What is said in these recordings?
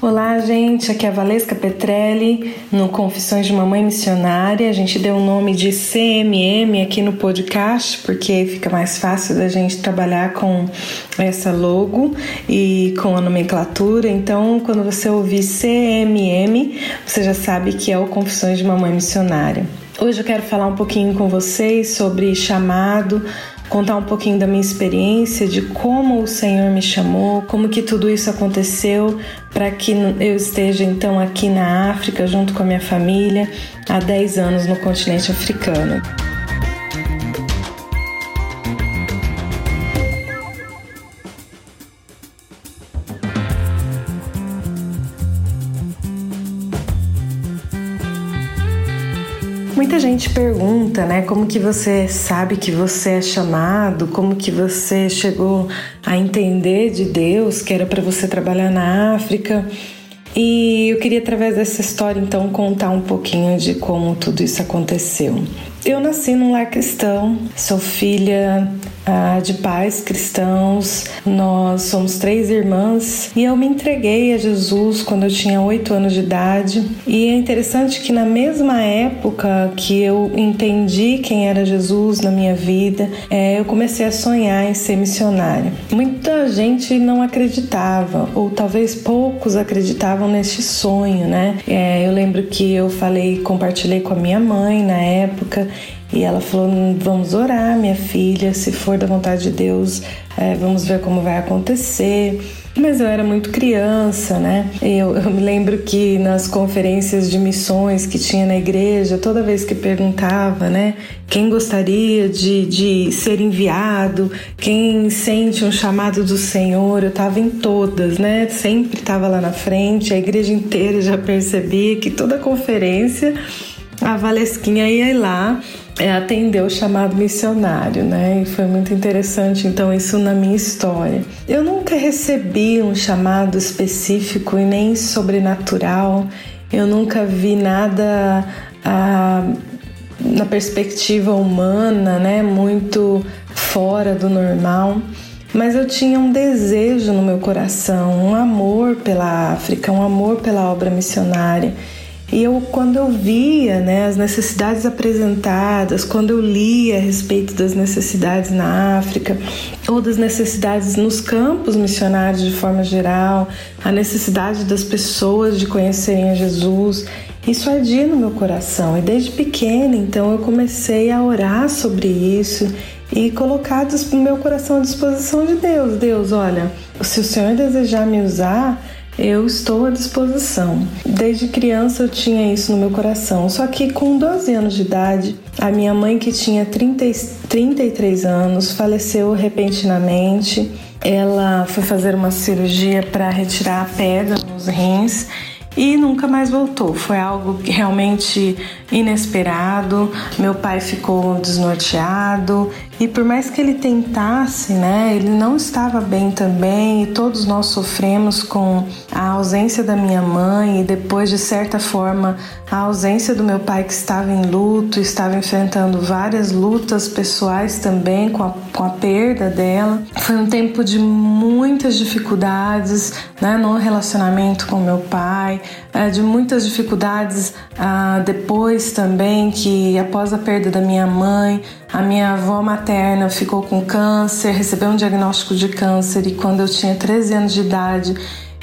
Olá, gente. Aqui é a Valesca Petrelli no Confissões de Mamãe Missionária. A gente deu o nome de CMM aqui no podcast porque fica mais fácil da gente trabalhar com essa logo e com a nomenclatura. Então, quando você ouvir CMM, você já sabe que é o Confissões de Mamãe Missionária. Hoje eu quero falar um pouquinho com vocês sobre chamado, contar um pouquinho da minha experiência, de como o Senhor me chamou, como que tudo isso aconteceu para que eu esteja então aqui na África junto com a minha família há 10 anos no continente africano. Gente pergunta, né, como que você sabe que você é chamado, como que você chegou a entender de Deus que era para você trabalhar na África. E eu queria através dessa história então contar um pouquinho de como tudo isso aconteceu. Eu nasci num lar cristão, sou filha ah, de pais cristãos, nós somos três irmãs e eu me entreguei a Jesus quando eu tinha oito anos de idade. E é interessante que na mesma época que eu entendi quem era Jesus na minha vida, é, eu comecei a sonhar em ser missionária. Muita gente não acreditava, ou talvez poucos acreditavam neste sonho, né? É, eu lembro que eu falei, compartilhei com a minha mãe na época e ela falou: Vamos orar, minha filha, se for da vontade de Deus, é, vamos ver como vai acontecer. Mas eu era muito criança, né? Eu, eu, me lembro que nas conferências de missões que tinha na igreja, toda vez que perguntava, né, quem gostaria de, de ser enviado, quem sente um chamado do Senhor, eu estava em todas, né? Sempre estava lá na frente, a igreja inteira já percebia que toda conferência a Valesquinha ia lá é, atender o chamado missionário, né? E foi muito interessante, então, isso na minha história. Eu nunca recebi um chamado específico e nem sobrenatural, eu nunca vi nada ah, na perspectiva humana, né? Muito fora do normal. Mas eu tinha um desejo no meu coração, um amor pela África, um amor pela obra missionária. E eu, quando eu via né, as necessidades apresentadas, quando eu lia a respeito das necessidades na África, ou das necessidades nos campos missionários de forma geral, a necessidade das pessoas de conhecerem Jesus, isso ardia no meu coração. E desde pequena, então, eu comecei a orar sobre isso e colocar o meu coração à disposição de Deus. Deus, olha, se o Senhor desejar me usar, eu estou à disposição. Desde criança eu tinha isso no meu coração. Só que com 12 anos de idade, a minha mãe, que tinha 30, 33 anos, faleceu repentinamente. Ela foi fazer uma cirurgia para retirar a pedra nos rins e nunca mais voltou. Foi algo realmente inesperado. Meu pai ficou desnorteado e por mais que ele tentasse, né, ele não estava bem também e todos nós sofremos com a ausência da minha mãe e depois de certa forma a ausência do meu pai que estava em luto, estava enfrentando várias lutas pessoais também com a, com a perda dela. Foi um tempo de muitas dificuldades, né, no relacionamento com meu pai, de muitas dificuldades ah, depois também que após a perda da minha mãe, a minha avó materna ficou com câncer, recebeu um diagnóstico de câncer e quando eu tinha 13 anos de idade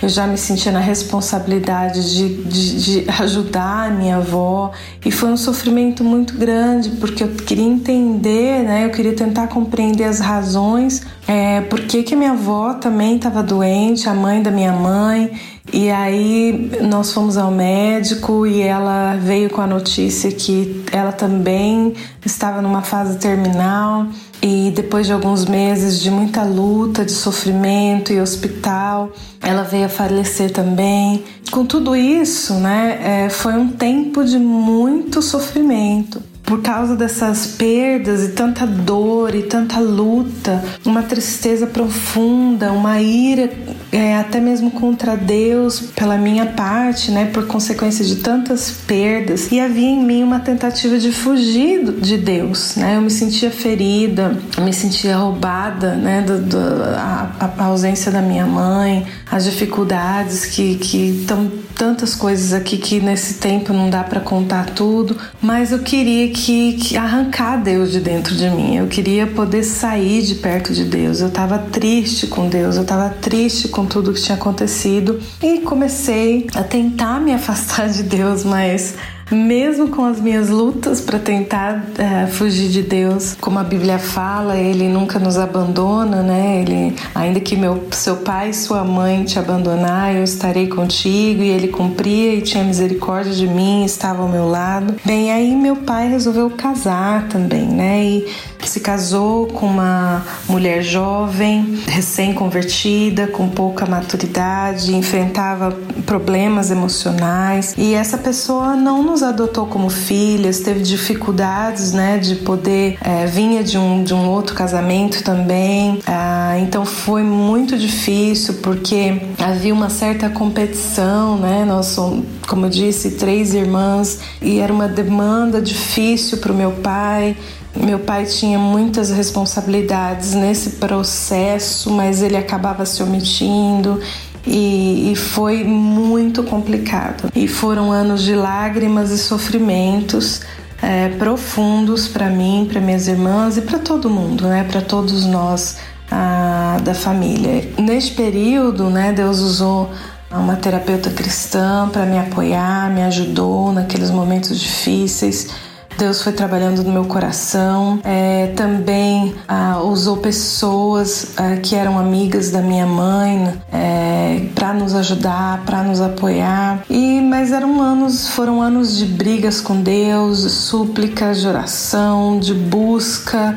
eu já me sentia na responsabilidade de, de, de, ajudar a minha avó e foi um sofrimento muito grande porque eu queria entender, né? Eu queria tentar compreender as razões é, por que, que minha avó também estava doente, a mãe da minha mãe e aí nós fomos ao médico e ela veio com a notícia que ela também estava numa fase terminal e depois de alguns meses de muita luta, de sofrimento e hospital, ela veio a falecer também. Com tudo isso, né, é, foi um tempo de muito sofrimento por causa dessas perdas e tanta dor e tanta luta, uma tristeza profunda, uma ira é, até mesmo contra Deus, pela minha parte, né, por consequência de tantas perdas. E havia em mim uma tentativa de fugir de Deus, né? Eu me sentia ferida, me sentia roubada, né, do, do a, a, ausência da minha mãe, as dificuldades que que estão tantas coisas aqui que nesse tempo não dá para contar tudo, mas eu queria que, que, arrancar Deus de dentro de mim. Eu queria poder sair de perto de Deus. Eu estava triste com Deus, eu estava triste com tudo que tinha acontecido e comecei a tentar me afastar de Deus, mas mesmo com as minhas lutas para tentar é, fugir de Deus, como a Bíblia fala, Ele nunca nos abandona, né? Ele, ainda que meu seu pai e sua mãe te abandonar, eu estarei contigo. E Ele cumpria e tinha misericórdia de mim, estava ao meu lado. Bem, aí meu pai resolveu casar também, né? E se casou com uma mulher jovem, recém-convertida, com pouca maturidade, enfrentava problemas emocionais e essa pessoa não nos adotou como filhas, teve dificuldades, né, de poder é, vinha de um de um outro casamento também, ah, então foi muito difícil porque havia uma certa competição, né? Nós somos, como eu disse, três irmãs e era uma demanda difícil para o meu pai. Meu pai tinha muitas responsabilidades nesse processo, mas ele acabava se omitindo e, e, foi muito complicado. E foram anos de lágrimas e sofrimentos é, profundos para mim, para minhas irmãs e para todo mundo, né? Para todos nós a, da família. Neste período, né? Deus usou uma terapeuta cristã para me apoiar, me ajudou naqueles momentos difíceis. Deus foi trabalhando no meu coração. É, também ah, usou pessoas ah, que eram amigas da minha mãe é, para nos ajudar, para nos apoiar. E mas eram anos, foram anos de brigas com Deus, de súplicas, de oração, de busca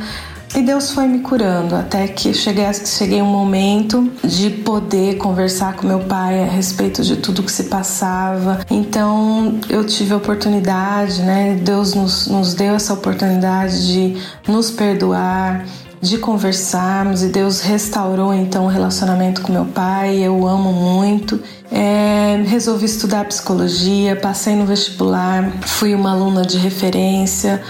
e Deus foi me curando até que cheguei, cheguei um momento de poder conversar com meu pai a respeito de tudo que se passava. Então eu tive a oportunidade, né? Deus nos, nos deu essa oportunidade de nos perdoar, de conversarmos e Deus restaurou então o relacionamento com meu pai. Eu amo muito. É, resolvi estudar psicologia, passei no vestibular, fui uma aluna de referência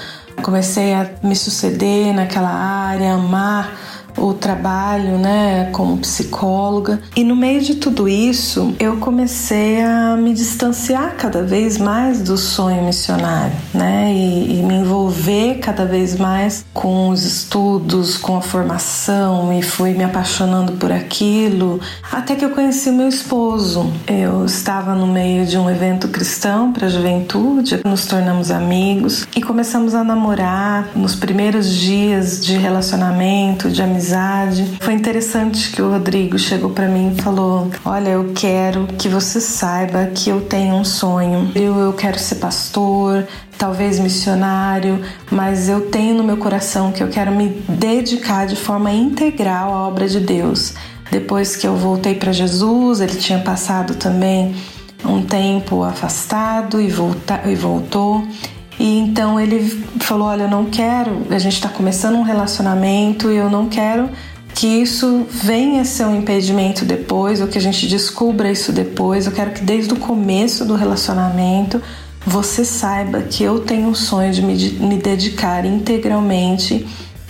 comecei a me suceder naquela área, amar o trabalho, né, como psicóloga. E no meio de tudo isso, eu comecei a me distanciar cada vez mais do sonho missionário, né, e, e me envolver cada vez mais com os estudos, com a formação, e fui me apaixonando por aquilo, até que eu conheci meu esposo. Eu estava no meio de um evento cristão para a juventude, nos tornamos amigos e começamos a namorar nos primeiros dias de relacionamento, de amizade amizade. Foi interessante que o Rodrigo chegou para mim e falou: Olha, eu quero que você saiba que eu tenho um sonho. Eu, eu quero ser pastor, talvez missionário, mas eu tenho no meu coração que eu quero me dedicar de forma integral à obra de Deus. Depois que eu voltei para Jesus, ele tinha passado também um tempo afastado e, volta, e voltou. E então ele falou: Olha, eu não quero, a gente está começando um relacionamento e eu não quero que isso venha ser um impedimento depois, ou que a gente descubra isso depois. Eu quero que desde o começo do relacionamento você saiba que eu tenho o sonho de me, me dedicar integralmente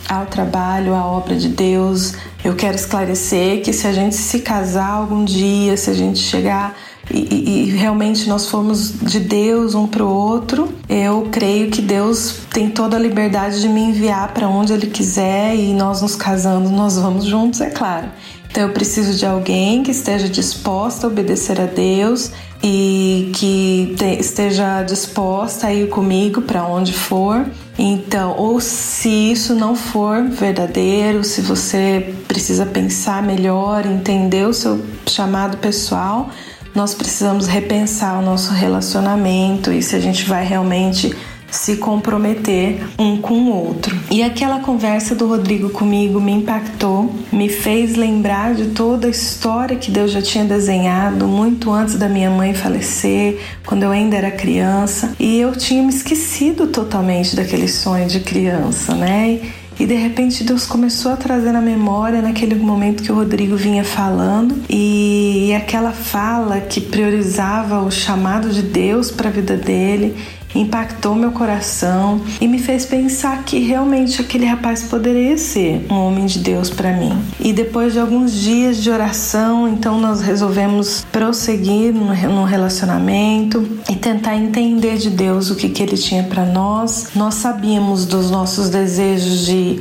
ao trabalho, à obra de Deus. Eu quero esclarecer que se a gente se casar algum dia, se a gente chegar e, e, realmente nós formos de Deus um para o outro, eu creio que Deus tem toda a liberdade de me enviar para onde Ele quiser e nós nos casando, nós vamos juntos, é claro. Então eu preciso de alguém que esteja disposta a obedecer a Deus e que te, esteja disposta a ir comigo para onde for. Então, ou se isso não for verdadeiro, se você precisa pensar melhor, entender o seu chamado pessoal, nós precisamos repensar o nosso relacionamento e se a gente vai realmente se comprometer um com o outro. E aquela conversa do Rodrigo comigo me impactou, me fez lembrar de toda a história que Deus já tinha desenhado muito antes da minha mãe falecer, quando eu ainda era criança, e eu tinha me esquecido totalmente daquele sonho de criança, né? E de repente Deus começou a trazer na memória naquele momento que o Rodrigo vinha falando. E aquela fala que priorizava o chamado de Deus para a vida dele impactou meu coração e me fez pensar que realmente aquele rapaz poderia ser um homem de Deus para mim. E depois de alguns dias de oração, então nós resolvemos prosseguir no relacionamento e tentar entender de Deus o que, que ele tinha para nós. Nós sabíamos dos nossos desejos de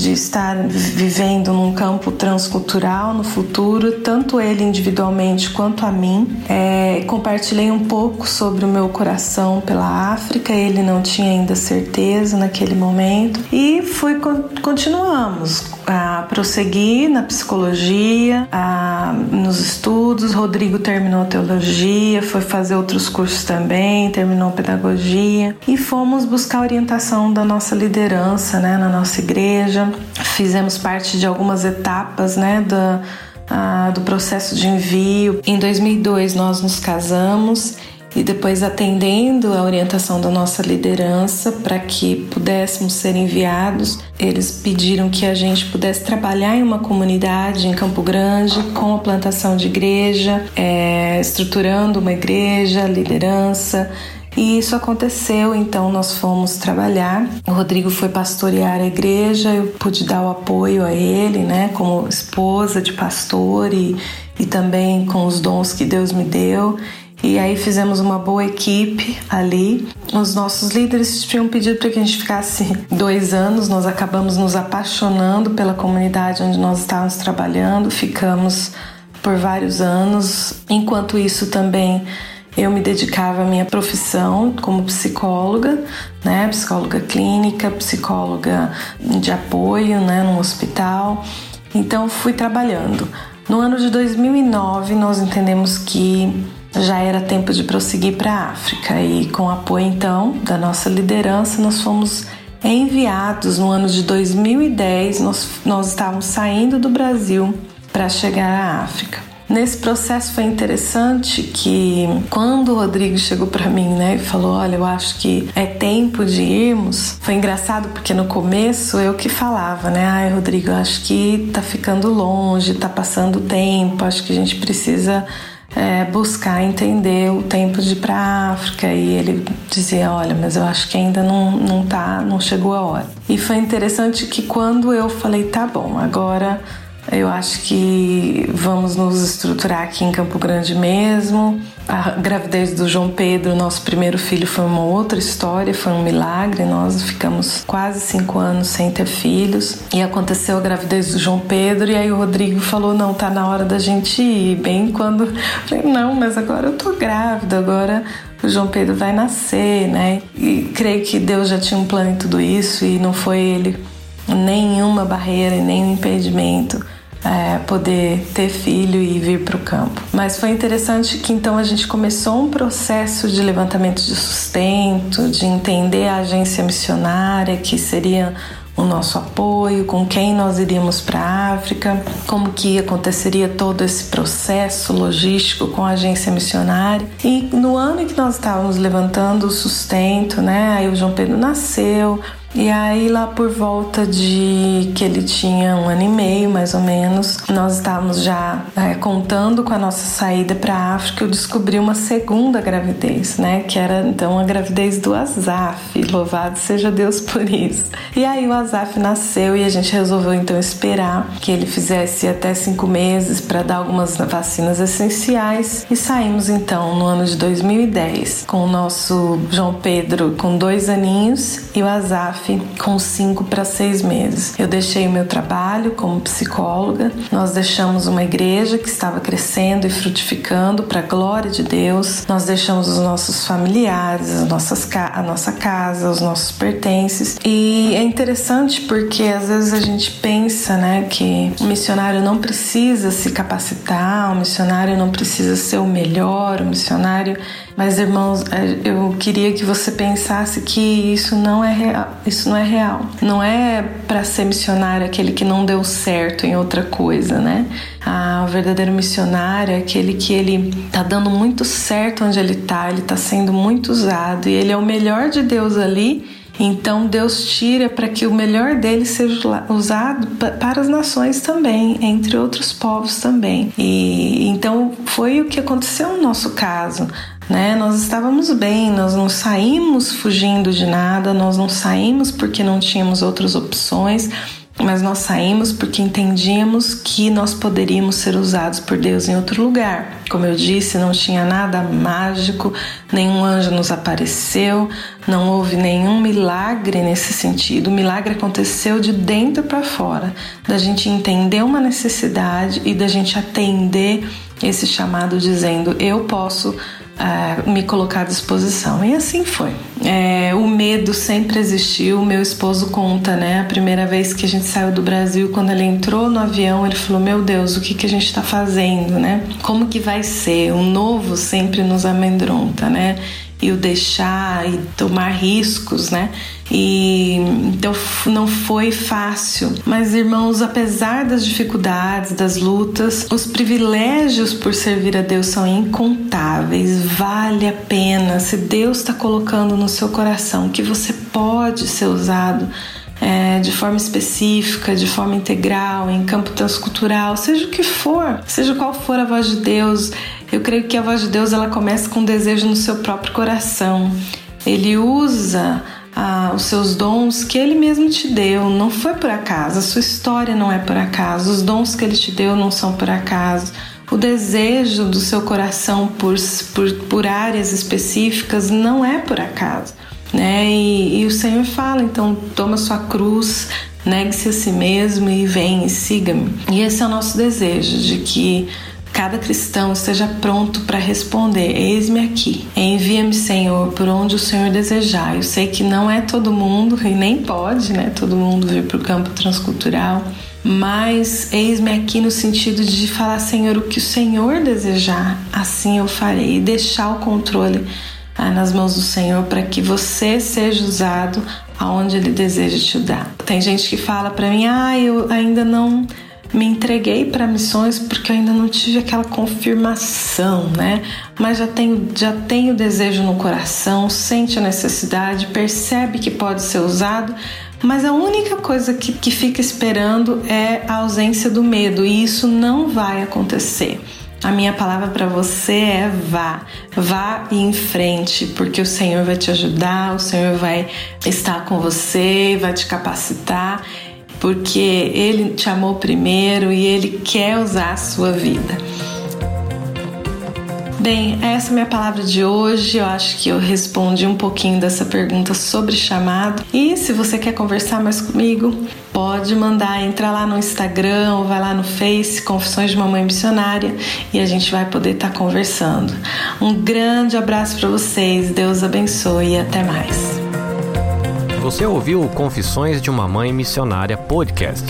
de estar vivendo num campo transcultural no futuro, tanto ele individualmente quanto a mim. É, compartilhei um pouco sobre o meu coração pela África, ele não tinha ainda certeza naquele momento e fui continuamos a prosseguir na psicologia, a, nos estudos. Rodrigo terminou teologia, foi fazer outros cursos também, terminou pedagogia e fomos buscar orientação da nossa liderança, né, na nossa igreja. Fizemos parte de algumas etapas, né, da, a, do processo de envio. Em 2002 nós nos casamos e depois atendendo a orientação da nossa liderança para que pudéssemos ser enviados, eles pediram que a gente pudesse trabalhar em uma comunidade em Campo Grande com a plantação de igreja, é, estruturando uma igreja, liderança. E isso aconteceu, então nós fomos trabalhar. O Rodrigo foi pastorear a igreja, eu pude dar o apoio a ele, né, como esposa de pastor e, e também com os dons que Deus me deu. E aí fizemos uma boa equipe ali. Os nossos líderes tinham pedido para que a gente ficasse dois anos. Nós acabamos nos apaixonando pela comunidade onde nós estávamos trabalhando. Ficamos por vários anos. Enquanto isso também eu me dedicava à minha profissão como psicóloga, né, psicóloga clínica, psicóloga de apoio, né, no hospital. Então fui trabalhando. No ano de 2009 nós entendemos que já era tempo de prosseguir para a África e com apoio então da nossa liderança nós fomos enviados no ano de 2010 nós, nós estávamos saindo do Brasil para chegar à África Nesse processo foi interessante que quando o Rodrigo chegou para mim, né, e falou: "Olha, eu acho que é tempo de irmos". Foi engraçado porque no começo eu que falava, né: "Ai, Rodrigo, eu acho que tá ficando longe, tá passando tempo, acho que a gente precisa é, buscar entender o tempo de ir para a África e ele dizia olha mas eu acho que ainda não não tá não chegou a hora. E foi interessante que quando eu falei tá bom agora eu acho que vamos nos estruturar aqui em Campo Grande mesmo. A gravidez do João Pedro, nosso primeiro filho, foi uma outra história, foi um milagre. Nós ficamos quase cinco anos sem ter filhos e aconteceu a gravidez do João Pedro. E aí o Rodrigo falou: Não, tá na hora da gente ir. Bem quando. Eu falei: Não, mas agora eu tô grávida, agora o João Pedro vai nascer, né? E creio que Deus já tinha um plano em tudo isso e não foi ele nenhuma barreira e nenhum impedimento é, poder ter filho e vir para o campo. Mas foi interessante que então a gente começou um processo de levantamento de sustento, de entender a agência missionária, que seria o nosso apoio, com quem nós iríamos para a África, como que aconteceria todo esse processo logístico com a agência missionária. E no ano em que nós estávamos levantando o sustento, né, aí o João Pedro nasceu, e aí, lá por volta de que ele tinha um ano e meio, mais ou menos, nós estávamos já é, contando com a nossa saída para a África. Eu descobri uma segunda gravidez, né? Que era então a gravidez do Azaf. Louvado seja Deus por isso. E aí, o Azaf nasceu e a gente resolveu então esperar que ele fizesse até cinco meses para dar algumas vacinas essenciais. E saímos então no ano de 2010 com o nosso João Pedro com dois aninhos e o Azaf com cinco para seis meses. Eu deixei o meu trabalho como psicóloga, nós deixamos uma igreja que estava crescendo e frutificando para a glória de Deus, nós deixamos os nossos familiares, as nossas, a nossa casa, os nossos pertences. E é interessante porque às vezes a gente pensa né, que o missionário não precisa se capacitar, o missionário não precisa ser o melhor, o missionário mas irmãos, é, eu queria que você pensasse que isso não é real. Isso não é real. Não é para ser missionário aquele que não deu certo em outra coisa, né? Ah, o verdadeiro missionário é aquele que ele tá dando muito certo onde ele tá, ele tá sendo muito usado e ele é o melhor de Deus ali Então Deus tira para que o melhor dele seja usado para as nações também, entre outros povos também. E então foi o que aconteceu no nosso caso. Né? Nós estávamos bem, nós não saímos fugindo de nada, nós não saímos porque não tínhamos outras opções, mas nós saímos porque entendíamos que nós poderíamos ser usados por Deus em outro lugar. Como eu disse, não tinha nada mágico, nenhum anjo nos apareceu, não houve nenhum milagre nesse sentido. O milagre aconteceu de dentro para fora, da gente entender uma necessidade e da gente atender esse chamado dizendo: Eu posso uh, me colocar à disposição. E assim foi. É, o medo sempre existiu. Meu esposo conta, né? A primeira vez que a gente saiu do Brasil, quando ele entrou no avião, ele falou: Meu Deus, o que, que a gente está fazendo, né? Como que vai ser? O novo sempre nos amedronta, né? E o deixar e tomar riscos, né? E então não foi fácil. Mas irmãos, apesar das dificuldades, das lutas, os privilégios por servir a Deus são incontáveis. Vale a pena. Se Deus está colocando no seu coração que você pode ser usado é, de forma específica, de forma integral, em campo transcultural, seja o que for, seja qual for a voz de Deus, eu creio que a voz de Deus ela começa com um desejo no seu próprio coração. Ele usa ah, os seus dons que Ele mesmo te deu, não foi por acaso, a sua história não é por acaso, os dons que Ele te deu não são por acaso. O desejo do seu coração por, por, por áreas específicas não é por acaso né? E, e o Senhor fala, então toma sua cruz, negue-se a si mesmo e vem e siga-me. E esse é o nosso desejo, de que cada cristão esteja pronto para responder: Eis-me aqui, envia-me, Senhor, por onde o Senhor desejar. Eu sei que não é todo mundo, e nem pode, né? Todo mundo vir para o campo transcultural, mas eis-me aqui no sentido de falar: Senhor, o que o Senhor desejar, assim eu farei, e deixar o controle ah, nas mãos do Senhor para que você seja usado aonde Ele deseja te dar. Tem gente que fala para mim, ah, eu ainda não me entreguei para missões porque eu ainda não tive aquela confirmação, né? Mas já tenho, já tenho desejo no coração, sente a necessidade, percebe que pode ser usado, mas a única coisa que, que fica esperando é a ausência do medo, e isso não vai acontecer. A minha palavra para você é vá, vá em frente, porque o Senhor vai te ajudar, o Senhor vai estar com você, vai te capacitar, porque Ele te amou primeiro e Ele quer usar a sua vida. Bem, essa é a minha palavra de hoje. Eu acho que eu respondi um pouquinho dessa pergunta sobre chamado. E se você quer conversar mais comigo, pode mandar, entra lá no Instagram ou vai lá no Face, Confissões de Mamãe Missionária, e a gente vai poder estar tá conversando. Um grande abraço para vocês, Deus abençoe e até mais. Você ouviu o Confissões de uma Mãe Missionária podcast.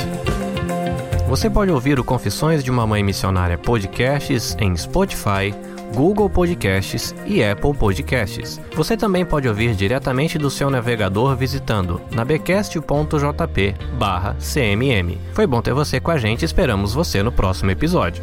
Você pode ouvir o Confissões de uma Mãe Missionária podcasts em Spotify, Google Podcasts e Apple Podcasts. Você também pode ouvir diretamente do seu navegador visitando nabecast.jp/cmm. Foi bom ter você com a gente, esperamos você no próximo episódio.